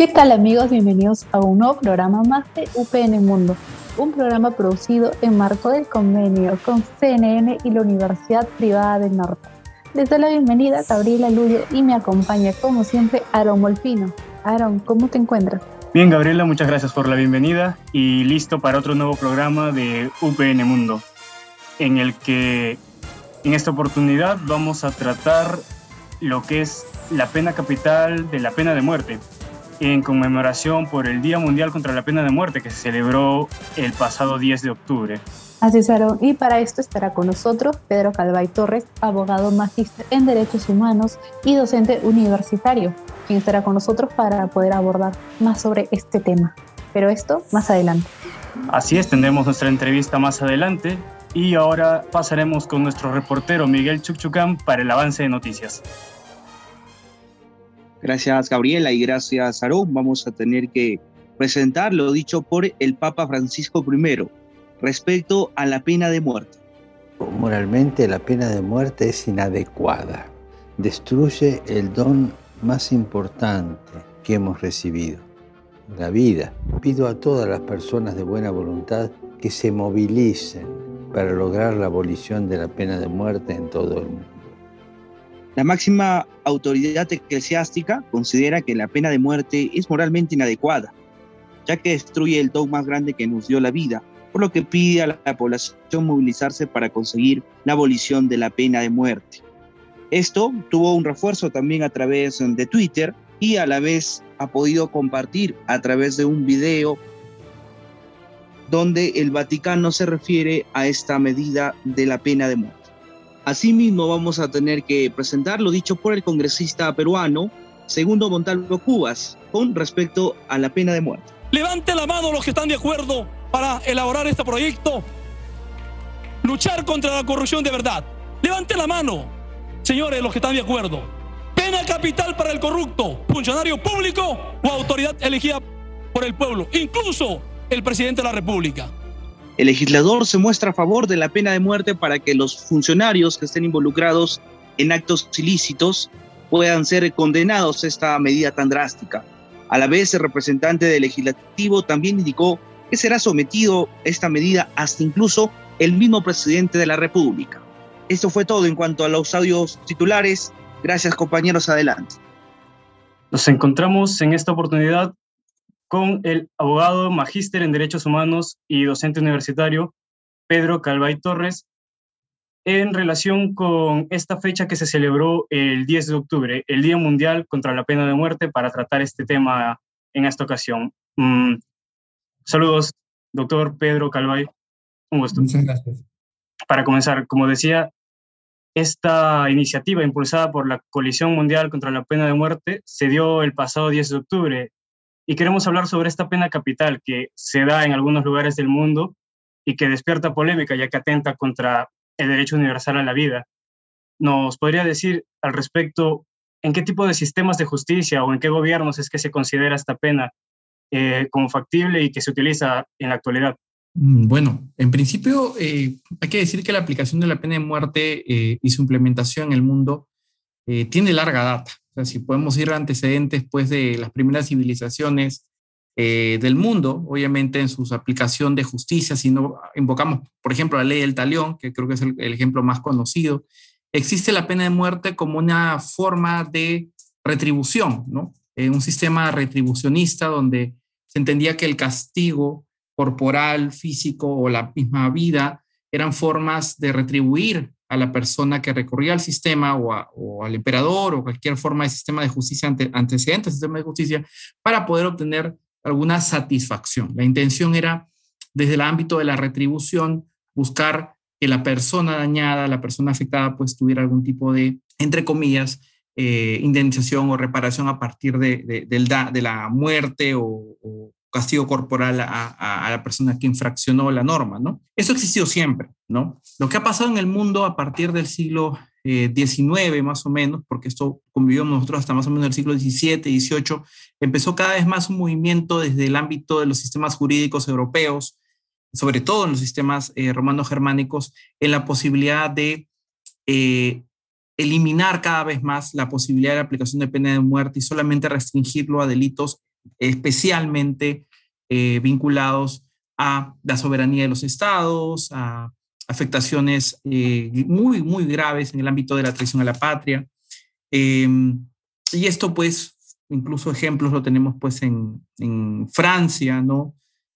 ¿Qué tal amigos? Bienvenidos a un nuevo programa más de UPN Mundo, un programa producido en marco del convenio con CNN y la Universidad Privada del Norte. Les doy la bienvenida a Gabriela Luyo y me acompaña como siempre Aaron Molfino. Aaron, ¿cómo te encuentras? Bien, Gabriela, muchas gracias por la bienvenida y listo para otro nuevo programa de UPN Mundo, en el que en esta oportunidad vamos a tratar lo que es la pena capital de la pena de muerte, en conmemoración por el Día Mundial contra la Pena de Muerte que se celebró el pasado 10 de octubre. Así es, Aaron. Y para esto estará con nosotros Pedro Calvay Torres, abogado magíster en Derechos Humanos y docente universitario, quien estará con nosotros para poder abordar más sobre este tema. Pero esto más adelante. Así es, tendremos nuestra entrevista más adelante y ahora pasaremos con nuestro reportero Miguel Chuchucán para el avance de noticias. Gracias Gabriela y gracias Aarón. Vamos a tener que presentar lo dicho por el Papa Francisco I respecto a la pena de muerte. Moralmente la pena de muerte es inadecuada. Destruye el don más importante que hemos recibido, la vida. Pido a todas las personas de buena voluntad que se movilicen para lograr la abolición de la pena de muerte en todo el mundo. La máxima autoridad eclesiástica considera que la pena de muerte es moralmente inadecuada, ya que destruye el don más grande que nos dio la vida, por lo que pide a la población movilizarse para conseguir la abolición de la pena de muerte. Esto tuvo un refuerzo también a través de Twitter y a la vez ha podido compartir a través de un video donde el Vaticano se refiere a esta medida de la pena de muerte. Asimismo, vamos a tener que presentar lo dicho por el congresista peruano, segundo Montalvo Cubas, con respecto a la pena de muerte. Levante la mano los que están de acuerdo para elaborar este proyecto. Luchar contra la corrupción de verdad. Levante la mano, señores, los que están de acuerdo. Pena capital para el corrupto, funcionario público o autoridad elegida por el pueblo, incluso el presidente de la República. El legislador se muestra a favor de la pena de muerte para que los funcionarios que estén involucrados en actos ilícitos puedan ser condenados a esta medida tan drástica. A la vez, el representante del legislativo también indicó que será sometido esta medida hasta incluso el mismo presidente de la República. Esto fue todo en cuanto a los audios titulares. Gracias compañeros, adelante. Nos encontramos en esta oportunidad con el abogado magíster en Derechos Humanos y docente universitario Pedro Calvay Torres en relación con esta fecha que se celebró el 10 de octubre, el Día Mundial contra la Pena de Muerte, para tratar este tema en esta ocasión. Mm, saludos, doctor Pedro Calvay. Un gusto. Muchas gracias. Para comenzar, como decía, esta iniciativa impulsada por la Coalición Mundial contra la Pena de Muerte se dio el pasado 10 de octubre y queremos hablar sobre esta pena capital que se da en algunos lugares del mundo y que despierta polémica ya que atenta contra el derecho universal a la vida. ¿Nos podría decir al respecto en qué tipo de sistemas de justicia o en qué gobiernos es que se considera esta pena eh, como factible y que se utiliza en la actualidad? Mm, bueno, en principio eh, hay que decir que la aplicación de la pena de muerte eh, y su implementación en el mundo tiene larga data si podemos ir a antecedentes pues, de las primeras civilizaciones eh, del mundo, obviamente en su aplicación de justicia, si no invocamos, por ejemplo, la ley del talión, que creo que es el, ejemplo más conocido, existe la pena de muerte como una forma de retribución, ¿no? Eh, un sistema retribucionista donde se entendía que el castigo corporal, físico o la misma vida eran formas de retribuir a la persona que recurría al sistema o, al emperador o cualquier forma de sistema de justicia ante, antecedente sistema de justicia para poder obtener alguna satisfacción. La intención era, desde el ámbito de la retribución, buscar que la persona dañada, la persona afectada, pues tuviera algún tipo de, entre comillas, eh, indemnización o reparación a partir de la muerte o, castigo corporal a, la persona que infraccionó la norma, ¿no? Eso existió siempre, ¿no? Lo que ha pasado en el mundo a partir del siglo XIX, eh, más o menos, porque esto convivió nosotros hasta más o menos el siglo XVII, XVIII, empezó cada vez más un movimiento desde el ámbito de los sistemas jurídicos europeos, sobre todo en los sistemas eh, romano-germánicos, en la posibilidad de eh, eliminar cada vez más la posibilidad de la aplicación de pena de muerte y solamente restringirlo a delitos especialmente eh, vinculados a la soberanía de los estados, a afectaciones muy, muy graves en el ámbito de la traición a la patria. Em, y esto, pues, incluso ejemplos lo tenemos, pues, en, Francia, ¿no?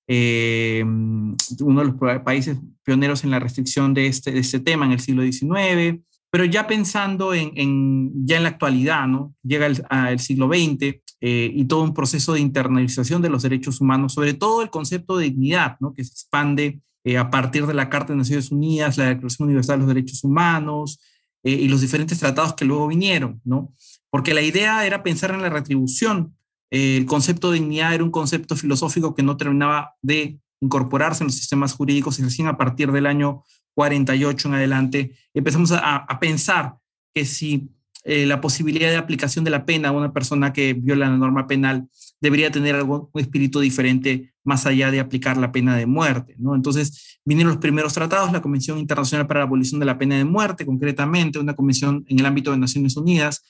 Eh, uno de los países pioneros en la restricción de este, de este tema en el siglo XIX, pero ya pensando en, ya en la actualidad, ¿no? Llega el, al siglo XX eh, y todo un proceso de internalización de los derechos humanos, sobre todo el concepto de dignidad, ¿no? Que se expande eh, a partir de la Carta de Naciones Unidas, la Declaración Universal de los Derechos Humanos y los diferentes tratados que luego vinieron, ¿no? Porque la idea era pensar en la retribución el concepto de dignidad era un concepto filosófico que no terminaba de incorporarse en los sistemas jurídicos y recién a partir del año 48 en adelante empezamos a, pensar que si eh, la posibilidad de aplicación de la pena a una persona que viola la norma penal debería tener algún un espíritu diferente más allá de aplicar la pena de muerte. ¿no? Entonces vinieron los primeros tratados, la Convención Internacional para la Abolición de la Pena de Muerte, concretamente una convención en el ámbito de Naciones Unidas,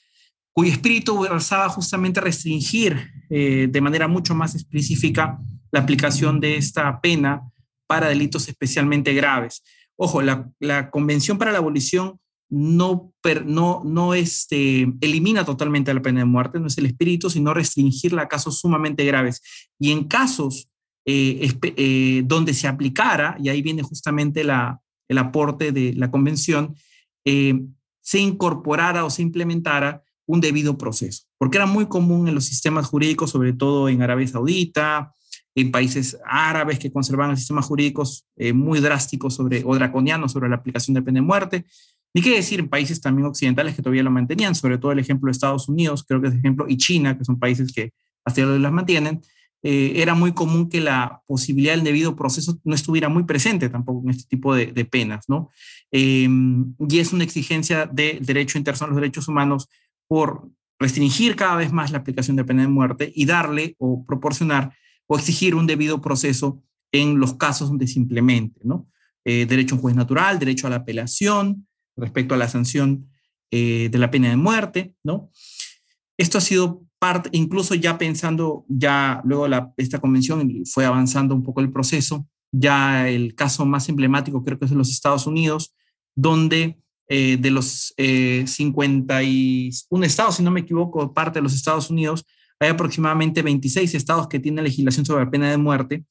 cuyo espíritu versaba justamente restringir eh, de manera mucho más específica la aplicación de esta pena para delitos especialmente graves. Ojo, la, Convención para la Abolición no, no, no este, elimina totalmente la pena de muerte, no es el espíritu, sino restringirla a casos sumamente graves. Y en casos eh, eh, donde se aplicara, y ahí viene justamente la, el aporte de la Convención, se incorporara o se implementara un debido proceso, porque era muy común en los sistemas jurídicos, sobre todo en Arabia Saudita, en países árabes que conservaban sistemas jurídicos eh, muy drásticos sobre, o draconianos sobre la aplicación de pena de muerte, ni qué decir en países también occidentales que todavía lo mantenían, sobre todo el ejemplo de Estados Unidos, creo que es ejemplo, y China, que son países que hasta hoy las mantienen, eh, era muy común que la posibilidad del debido proceso no estuviera muy presente tampoco en este tipo de, penas, ¿no? Eh, y es una exigencia del derecho internacional a los derechos humanos por restringir cada vez más la aplicación de pena de muerte y darle o proporcionar o exigir un debido proceso en los casos donde se implemente, ¿no? Eh, derecho a un juez natural, derecho a la apelación respecto a la sanción eh, de la pena de muerte, ¿no? Esto ha sido parte, incluso ya pensando, ya luego la, esta convención fue avanzando un poco el proceso, ya el caso más emblemático creo que es en los Estados Unidos, donde eh, de los 51 eh, estados, si no me equivoco, parte de los Estados Unidos, hay aproximadamente 26 estados que tienen legislación sobre la pena de muerte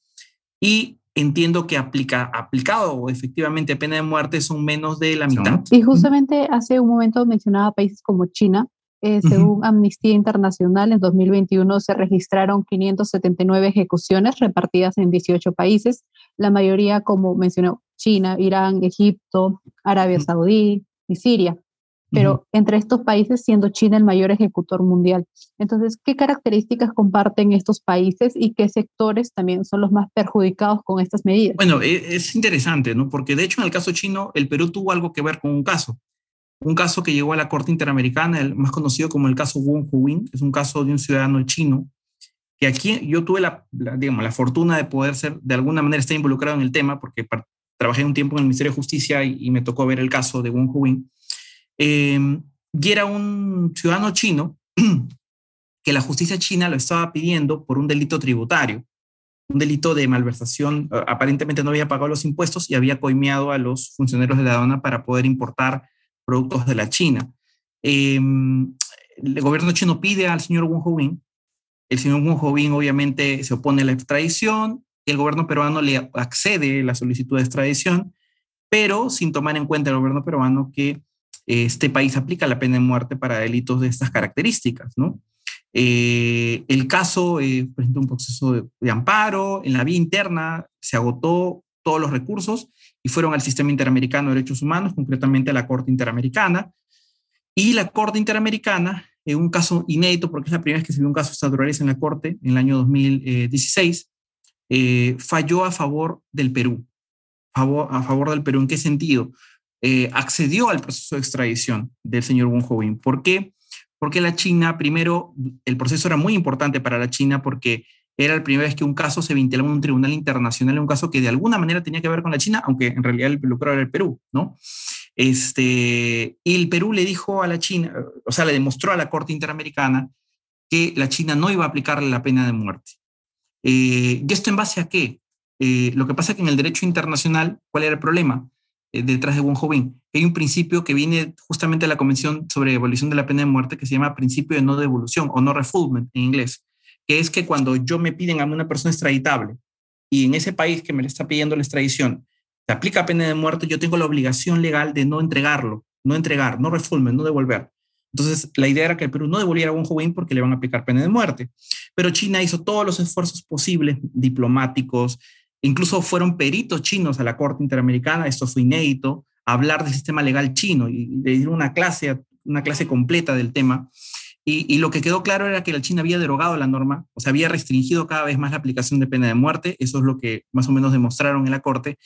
y entiendo que aplica, aplicado efectivamente pena de muerte son menos de la mitad. Y justamente hace un momento mencionaba países como China, eh, según Amnistía Internacional, en 2021 se registraron 579 ejecuciones repartidas en 18 países, la mayoría, como mencionó, China, Irán, Egipto, Arabia Saudí y Siria. Pero entre estos países, siendo China el mayor ejecutor mundial. Entonces, ¿qué características comparten estos países y qué sectores también son los más perjudicados con estas medidas? Bueno, e, es interesante, ¿no? Porque de hecho, en el caso chino, el Perú tuvo algo que ver con un caso un caso que llegó a la Corte Interamericana, el más conocido como el caso Wong Hu-win, es un caso de un ciudadano chino, que aquí yo tuve la, digamos, la fortuna de poder ser, de alguna manera, estar involucrado en el tema, porque trabajé un tiempo en el Ministerio de Justicia y, me tocó ver el caso de Wong Hu-win. Em, y era un ciudadano chino que la justicia china lo estaba pidiendo por un delito tributario, un delito de malversación. Aparentemente no había pagado los impuestos y había coimeado a los funcionarios de la aduana para poder importar productos de la China. Em, el gobierno chino pide al señor Wu Hobin, el señor Wu Hobin obviamente se opone a la extradición, el gobierno peruano le accede la solicitud de extradición, pero sin tomar en cuenta el gobierno peruano que este país aplica la pena de muerte para delitos de estas características, ¿no? Eh, el caso eh, presentó un proceso de, amparo, en la vía interna se agotó todos los recursos y fueron al Sistema Interamericano de Derechos Humanos, concretamente a la Corte Interamericana. Y la Corte Interamericana, en un caso inédito, porque es la primera vez que se vio un caso de en la Corte, en el año 2016, eh, falló a favor del Perú. A favor, del Perú, ¿en qué sentido? Eh, accedió al proceso de extradición del señor Wong Ho-win. ¿Por qué? Porque la China, primero, el proceso era muy importante para la China porque era la primera vez que un caso se vinculaba en un tribunal internacional, un caso que de alguna manera tenía que ver con la China, aunque en realidad el lucro era el Perú, ¿no? Este, y el Perú le dijo a la China, o sea, le demostró a la Corte Interamericana que la China no iba a aplicarle la pena de muerte. Eh, ¿Y esto en base a qué? Eh, lo que pasa es que en el derecho internacional, ¿cuál era el problema detrás de Wong Ho-win? Hay un principio que viene justamente de la Convención sobre Abolición de la Pena de Muerte que se llama principio de no devolución o no refoulement en inglés, que es que cuando yo me piden a una persona extraditable y en ese país que me le está pidiendo la extradición se aplica pena de muerte, yo tengo la obligación legal de no entregarlo, no entregar, no refoulement, no devolver. Entonces, la idea era que el Perú no devolviera a un joven porque le van a aplicar pena de muerte. Pero China hizo todos los esfuerzos posibles, diplomáticos, incluso fueron peritos chinos a la Corte Interamericana, esto fue inédito, hablar del sistema legal chino y dieron una clase, una clase completa del tema. Y, lo que quedó claro era que la China había derogado la norma, o sea, había restringido cada vez más la aplicación de pena de muerte, eso es lo que más o menos demostraron en la Corte,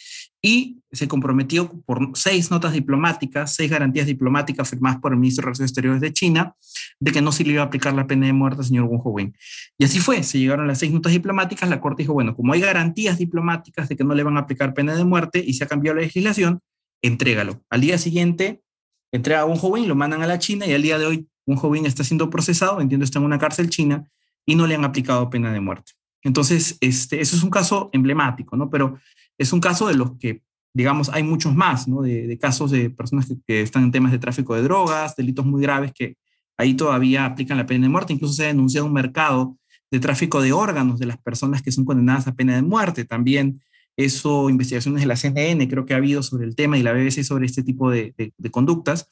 y se comprometió por seis notas diplomáticas, seis garantías diplomáticas firmadas por el ministro de Relaciones Exteriores de China, de que no se le iba a aplicar la pena de muerte al señor Wong Ho-wei. Y así fue, se llegaron las seis notas diplomáticas, la Corte dijo, bueno, como hay garantías diplomáticas de que no le van a aplicar pena de muerte y se ha cambiado la legislación, entrégalo. Al día siguiente, entrega a Wong Ho-wei, lo mandan a la China y al día de hoy un joven está siendo procesado, entiendo, está en una cárcel china y no le han aplicado pena de muerte. Entonces, este, eso es un caso emblemático, ¿no? Pero es un caso de los que, digamos, hay muchos más, ¿no? De, casos de personas que, están en temas de tráfico de drogas, delitos muy graves que ahí todavía aplican la pena de muerte. Incluso se ha denunciado un mercado de tráfico de órganos de las personas que son condenadas a pena de muerte. También eso, investigaciones de la CNN creo que ha habido sobre el tema y la BBC sobre este tipo de, de conductas.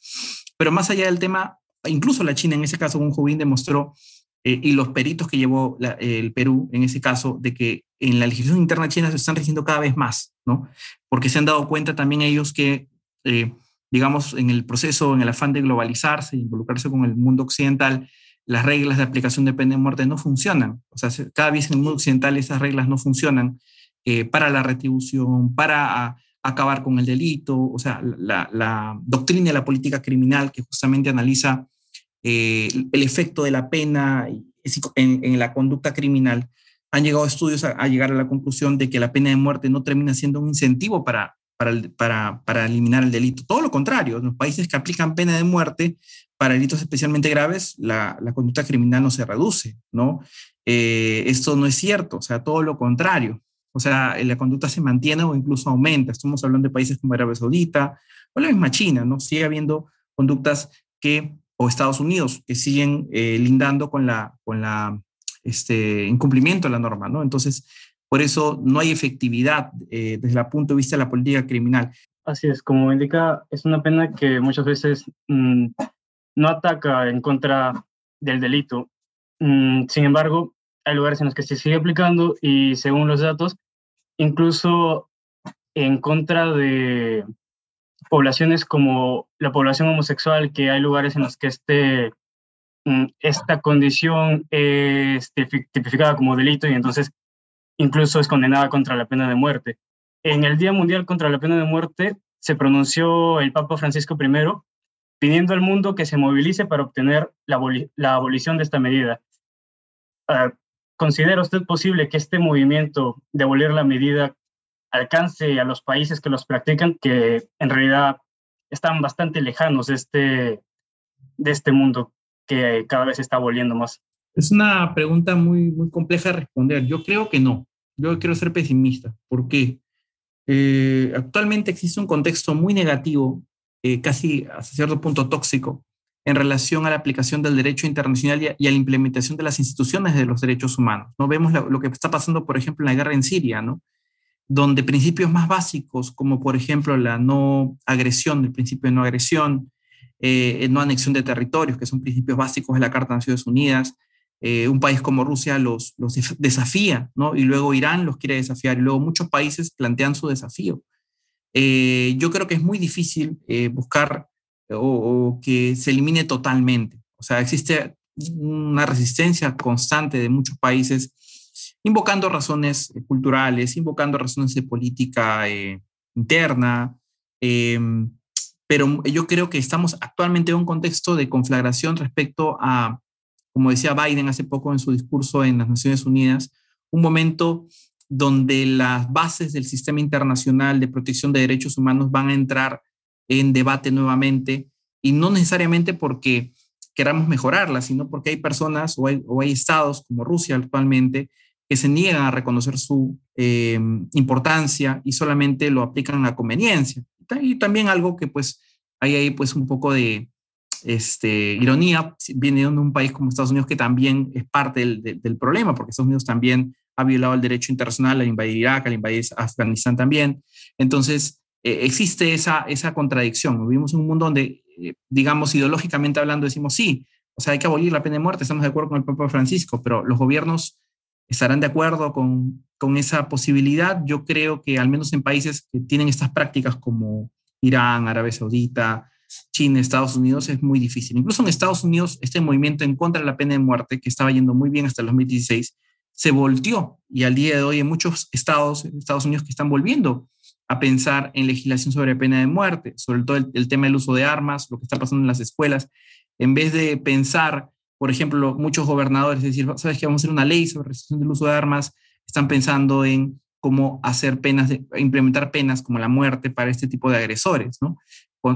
Pero más allá del tema, incluso la China en ese caso, un joven demostró, eh, y los peritos que llevó el Perú en ese caso, de que en la legislación interna china se están rigiendo cada vez más, ¿no? Porque se han dado cuenta también ellos que, eh, digamos, en el proceso, en el afán de globalizarse, involucrarse con el mundo occidental, las reglas de aplicación de pena de muerte no funcionan. O sea, cada vez en el mundo occidental esas reglas no funcionan eh, para la retribución, para acabar con el delito, o sea, la, la, doctrina de la política criminal que justamente analiza eh, el efecto de la pena en, la conducta criminal, han llegado estudios a, llegar a la conclusión de que la pena de muerte no termina siendo un incentivo para, para, para, eliminar el delito. Todo lo contrario, en los países que aplican pena de muerte para delitos especialmente graves, la, la conducta criminal no se reduce, ¿no? Eh, esto no es cierto, o sea, todo lo contrario. O sea, la conducta se mantiene o incluso aumenta. Estamos hablando de países como Arabia Saudita o la misma China, ¿no? Sigue habiendo conductas que o Estados Unidos, que siguen eh, lindando con la, con la este, incumplimiento de la norma, ¿no? Entonces, por eso no hay efectividad eh, desde el punto de vista de la política criminal. Así es, como indica, es una pena que muchas veces mm, no ataca en contra del delito. Mm, sin embargo, hay lugares en los que se sigue aplicando y según los datos, incluso en contra de poblaciones como la población homosexual, que hay lugares en los que este, mm, esta condición es tipificada como delito y entonces incluso es condenada contra la pena de muerte. En el Día Mundial contra la Pena de Muerte se pronunció el Papa Francisco I pidiendo al mundo que se movilice para obtener la, abolición de esta medida. Uh, ¿Considera usted posible que este movimiento de abolir la medida alcance a los países que los practican, que en realidad están bastante lejanos de este, de este mundo que cada vez está volviendo más? Es una pregunta muy, muy compleja de responder. Yo creo que no. Yo quiero ser pesimista. porque eh, actualmente existe un contexto muy negativo, eh, casi hasta cierto punto tóxico, en relación a la aplicación del derecho internacional y a, la implementación de las instituciones de los derechos humanos. ¿no? Vemos lo, que está pasando, por ejemplo, en la guerra en Siria, ¿no? Donde principios más básicos, como por ejemplo la no agresión, el principio de no agresión, eh, no anexión de territorios, que son principios básicos de la Carta de Naciones Unidas, eh, un país como Rusia los, los desafía, ¿no? Y luego Irán los quiere desafiar, y luego muchos países plantean su desafío. Eh, yo creo que es muy difícil buscar o, que se elimine totalmente. O sea, existe una resistencia constante de muchos países invocando razones culturales, invocando razones de política eh, interna, em, pero yo creo que estamos actualmente en un contexto de conflagración respecto a, como decía Biden hace poco en su discurso en las Naciones Unidas, un momento donde las bases del sistema internacional de protección de derechos humanos van a entrar en debate nuevamente y no necesariamente porque queramos mejorarla, sino porque hay personas o hay, estados como Rusia actualmente que se niegan a reconocer su eh, importancia y solamente lo aplican a conveniencia. Y también algo que pues hay ahí pues un poco de este, ironía, viene de un país como Estados Unidos que también es parte del, del, problema, porque Estados Unidos también ha violado el derecho internacional al invadir Irak, al invadir Afganistán también. Entonces, eh, existe esa, esa contradicción. Vivimos en un mundo donde, eh, digamos, ideológicamente hablando, decimos sí, o sea, hay que abolir la pena de muerte, estamos de acuerdo con el Papa Francisco, pero los gobiernos estarán de acuerdo con, con esa posibilidad. Yo creo que al menos en países que tienen estas prácticas como Irán, Arabia Saudita, China, Estados Unidos, es muy difícil. Incluso en Estados Unidos, este movimiento en contra de la pena de muerte, que estaba yendo muy bien hasta el 2016, se volteó y al día de hoy hay muchos estados, Estados Unidos, que están volviendo a pensar en legislación sobre pena de muerte, sobre todo el, tema del uso de armas, lo que está pasando en las escuelas, en vez de pensar, por ejemplo, muchos gobernadores, decir, ¿sabes que vamos a hacer una ley sobre restricción del uso de armas? Están pensando en cómo hacer penas, de, implementar penas como la muerte para este tipo de agresores, ¿no?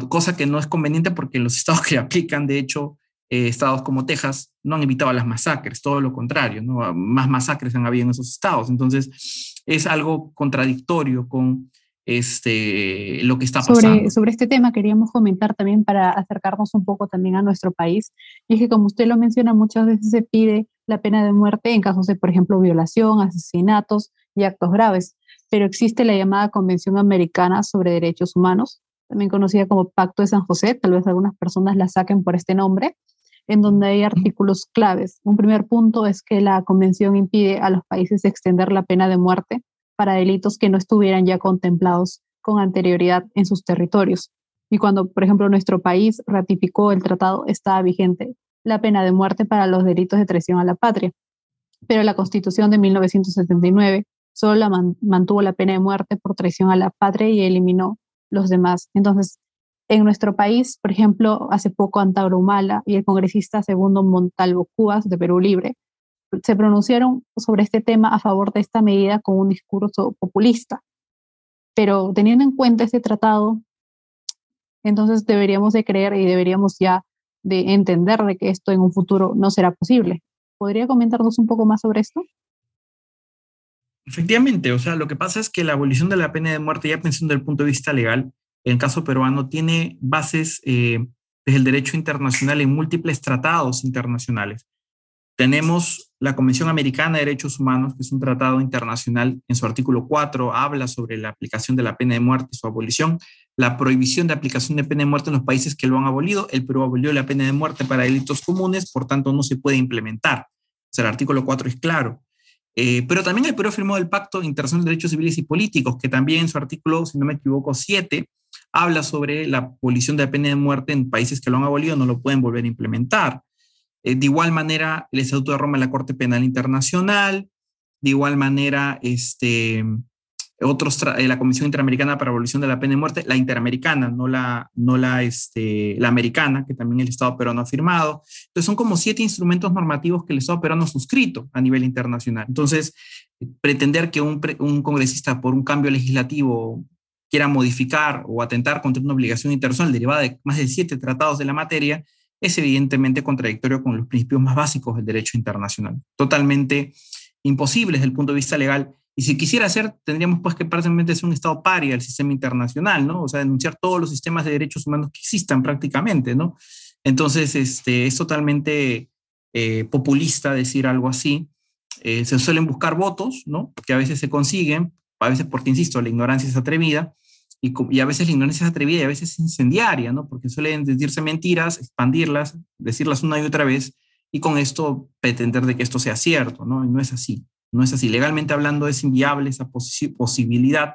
Cosa que no es conveniente porque los estados que aplican, de hecho, eh, estados como Texas no han evitado las masacres, todo lo contrario, ¿no? Más masacres han habido en esos estados. Entonces, es algo contradictorio con este, lo que está pasando. Sobre, sobre este tema queríamos comentar también para acercarnos un poco también a nuestro país. Y es que como usted lo menciona, muchas veces se pide la pena de muerte en casos de, por ejemplo, violación, asesinatos y actos graves. Pero existe la llamada Convención Americana sobre Derechos Humanos, también conocida como Pacto de San José, tal vez algunas personas la saquen por este nombre, en donde hay artículos claves. Un primer punto es que la convención impide a los países extender la pena de muerte para delitos que no estuvieran ya contemplados con anterioridad en sus territorios. Y cuando, por ejemplo, nuestro país ratificó el tratado, estaba vigente la pena de muerte para los delitos de traición a la patria. Pero la Constitución de 1979 solo la mantuvo la pena de muerte por traición a la patria y eliminó los demás. Entonces, en nuestro país, por ejemplo, hace poco Antauro Humala y el congresista Segundo Montalvo Cubas de Perú Libre se pronunciaron sobre este tema a favor de esta medida con un discurso populista. Pero teniendo en cuenta este tratado, entonces deberíamos de creer y deberíamos ya de entender de que esto en un futuro no será posible. ¿Podría comentarnos un poco más sobre esto? Efectivamente, o sea, lo que pasa es que la abolición de la pena de muerte, ya pensando desde el punto de vista legal, en el caso peruano, tiene bases eh, desde el derecho internacional en múltiples tratados internacionales. Tenemos la Convención Americana de Derechos Humanos, que es un tratado internacional, en su artículo 4 habla sobre la aplicación de la pena de muerte y su abolición, la prohibición de aplicación de pena de muerte en los países que lo han abolido. El Perú abolió la pena de muerte para delitos comunes, por tanto no se puede implementar. O sea, el artículo 4 es claro. Eh, pero también el Perú firmó el Pacto Internacional de Derechos Civiles y Políticos, que también en su artículo, si no me equivoco, 7, habla sobre la abolición de la pena de muerte en países que lo han abolido, no lo pueden volver a implementar. Eh, de igual manera, el Estatuto de Roma la Corte Penal Internacional, de igual manera, este, otros eh, la Comisión Interamericana para la Abolición de la Pena de Muerte, la interamericana, no la, no la, este, la americana, que también el Estado peruano ha firmado. Entonces, son como siete instrumentos normativos que el Estado peruano ha suscrito a nivel internacional. Entonces, pretender que un, un congresista por un cambio legislativo quiera modificar o atentar contra una obligación internacional derivada de más de siete tratados de la materia, es evidentemente contradictorio con los principios más básicos del derecho internacional. Totalmente imposible desde el punto de vista legal. Y si quisiera hacer, tendríamos pues que prácticamente ser un Estado paria del sistema internacional, ¿no? O sea, denunciar todos los sistemas de derechos humanos que existan prácticamente, ¿no? Entonces, este, es totalmente eh, populista decir algo así. Eh, se suelen buscar votos, ¿no? Que a veces se consiguen, a veces porque, insisto, la ignorancia es atrevida, y, a veces la ignorancia es atrevida y a veces es incendiaria, ¿no? Porque suelen decirse mentiras, expandirlas, decirlas una y otra vez y con esto pretender de que esto sea cierto, ¿no? Y no es así, no es así. Legalmente hablando es inviable esa posibilidad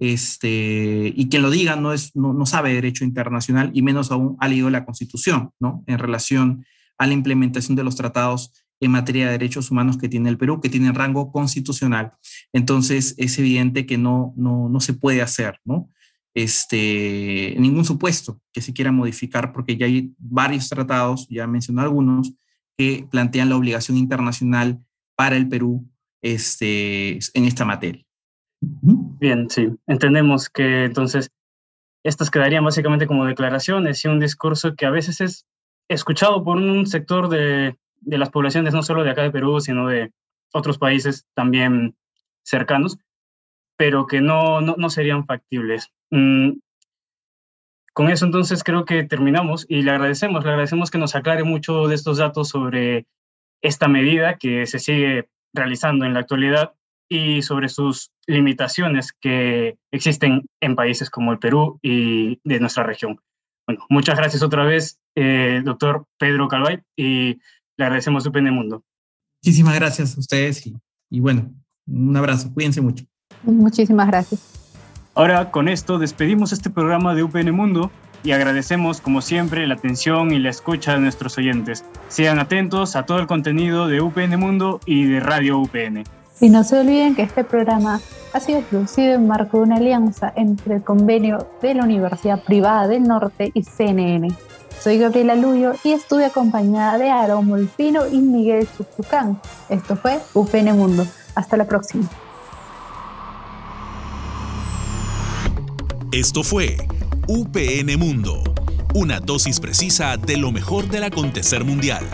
este, y quien lo diga no, es, no, no, sabe derecho internacional y menos aún ha leído la Constitución, ¿no? En relación a la implementación de los tratados en materia de derechos humanos que tiene el Perú, que tiene rango constitucional. Entonces, es evidente que no, no, no se puede hacer, ¿no? Este, ningún supuesto que se quiera modificar, porque ya hay varios tratados, ya mencioné algunos, que plantean la obligación internacional para el Perú este, en esta materia. Bien, sí, entendemos que entonces estas quedarían básicamente como declaraciones y un discurso que a veces es escuchado por un sector de, de las poblaciones, no solo de acá de Perú, sino de otros países también cercanos, pero que no, no, no serían factibles. Mm, con eso entonces creo que terminamos y le agradecemos, le agradecemos que nos aclare mucho de estos datos sobre esta medida que se sigue realizando en la actualidad y sobre sus limitaciones que existen en países como el Perú y de nuestra región. Bueno, muchas gracias otra vez, eh, doctor Pedro Calvay, y le agradecemos UPN Mundo. Muchísimas gracias a ustedes y, y bueno, un abrazo, cuídense mucho. Muchísimas gracias. Ahora con esto despedimos este programa de UPN Mundo y agradecemos como siempre la atención y la escucha de nuestros oyentes. Sean atentos a todo el contenido de UPN Mundo y de Radio UPN. Y no se olviden que este programa ha sido producido en marco de una alianza entre el convenio de la Universidad Privada del Norte y CNN. Soy Gabriela Luyo y estuve acompañada de Aaron Molfino y Miguel Chuchucán. Esto fue UPN Mundo. Hasta la próxima. Esto fue UPN Mundo, una dosis precisa de lo mejor del acontecer mundial.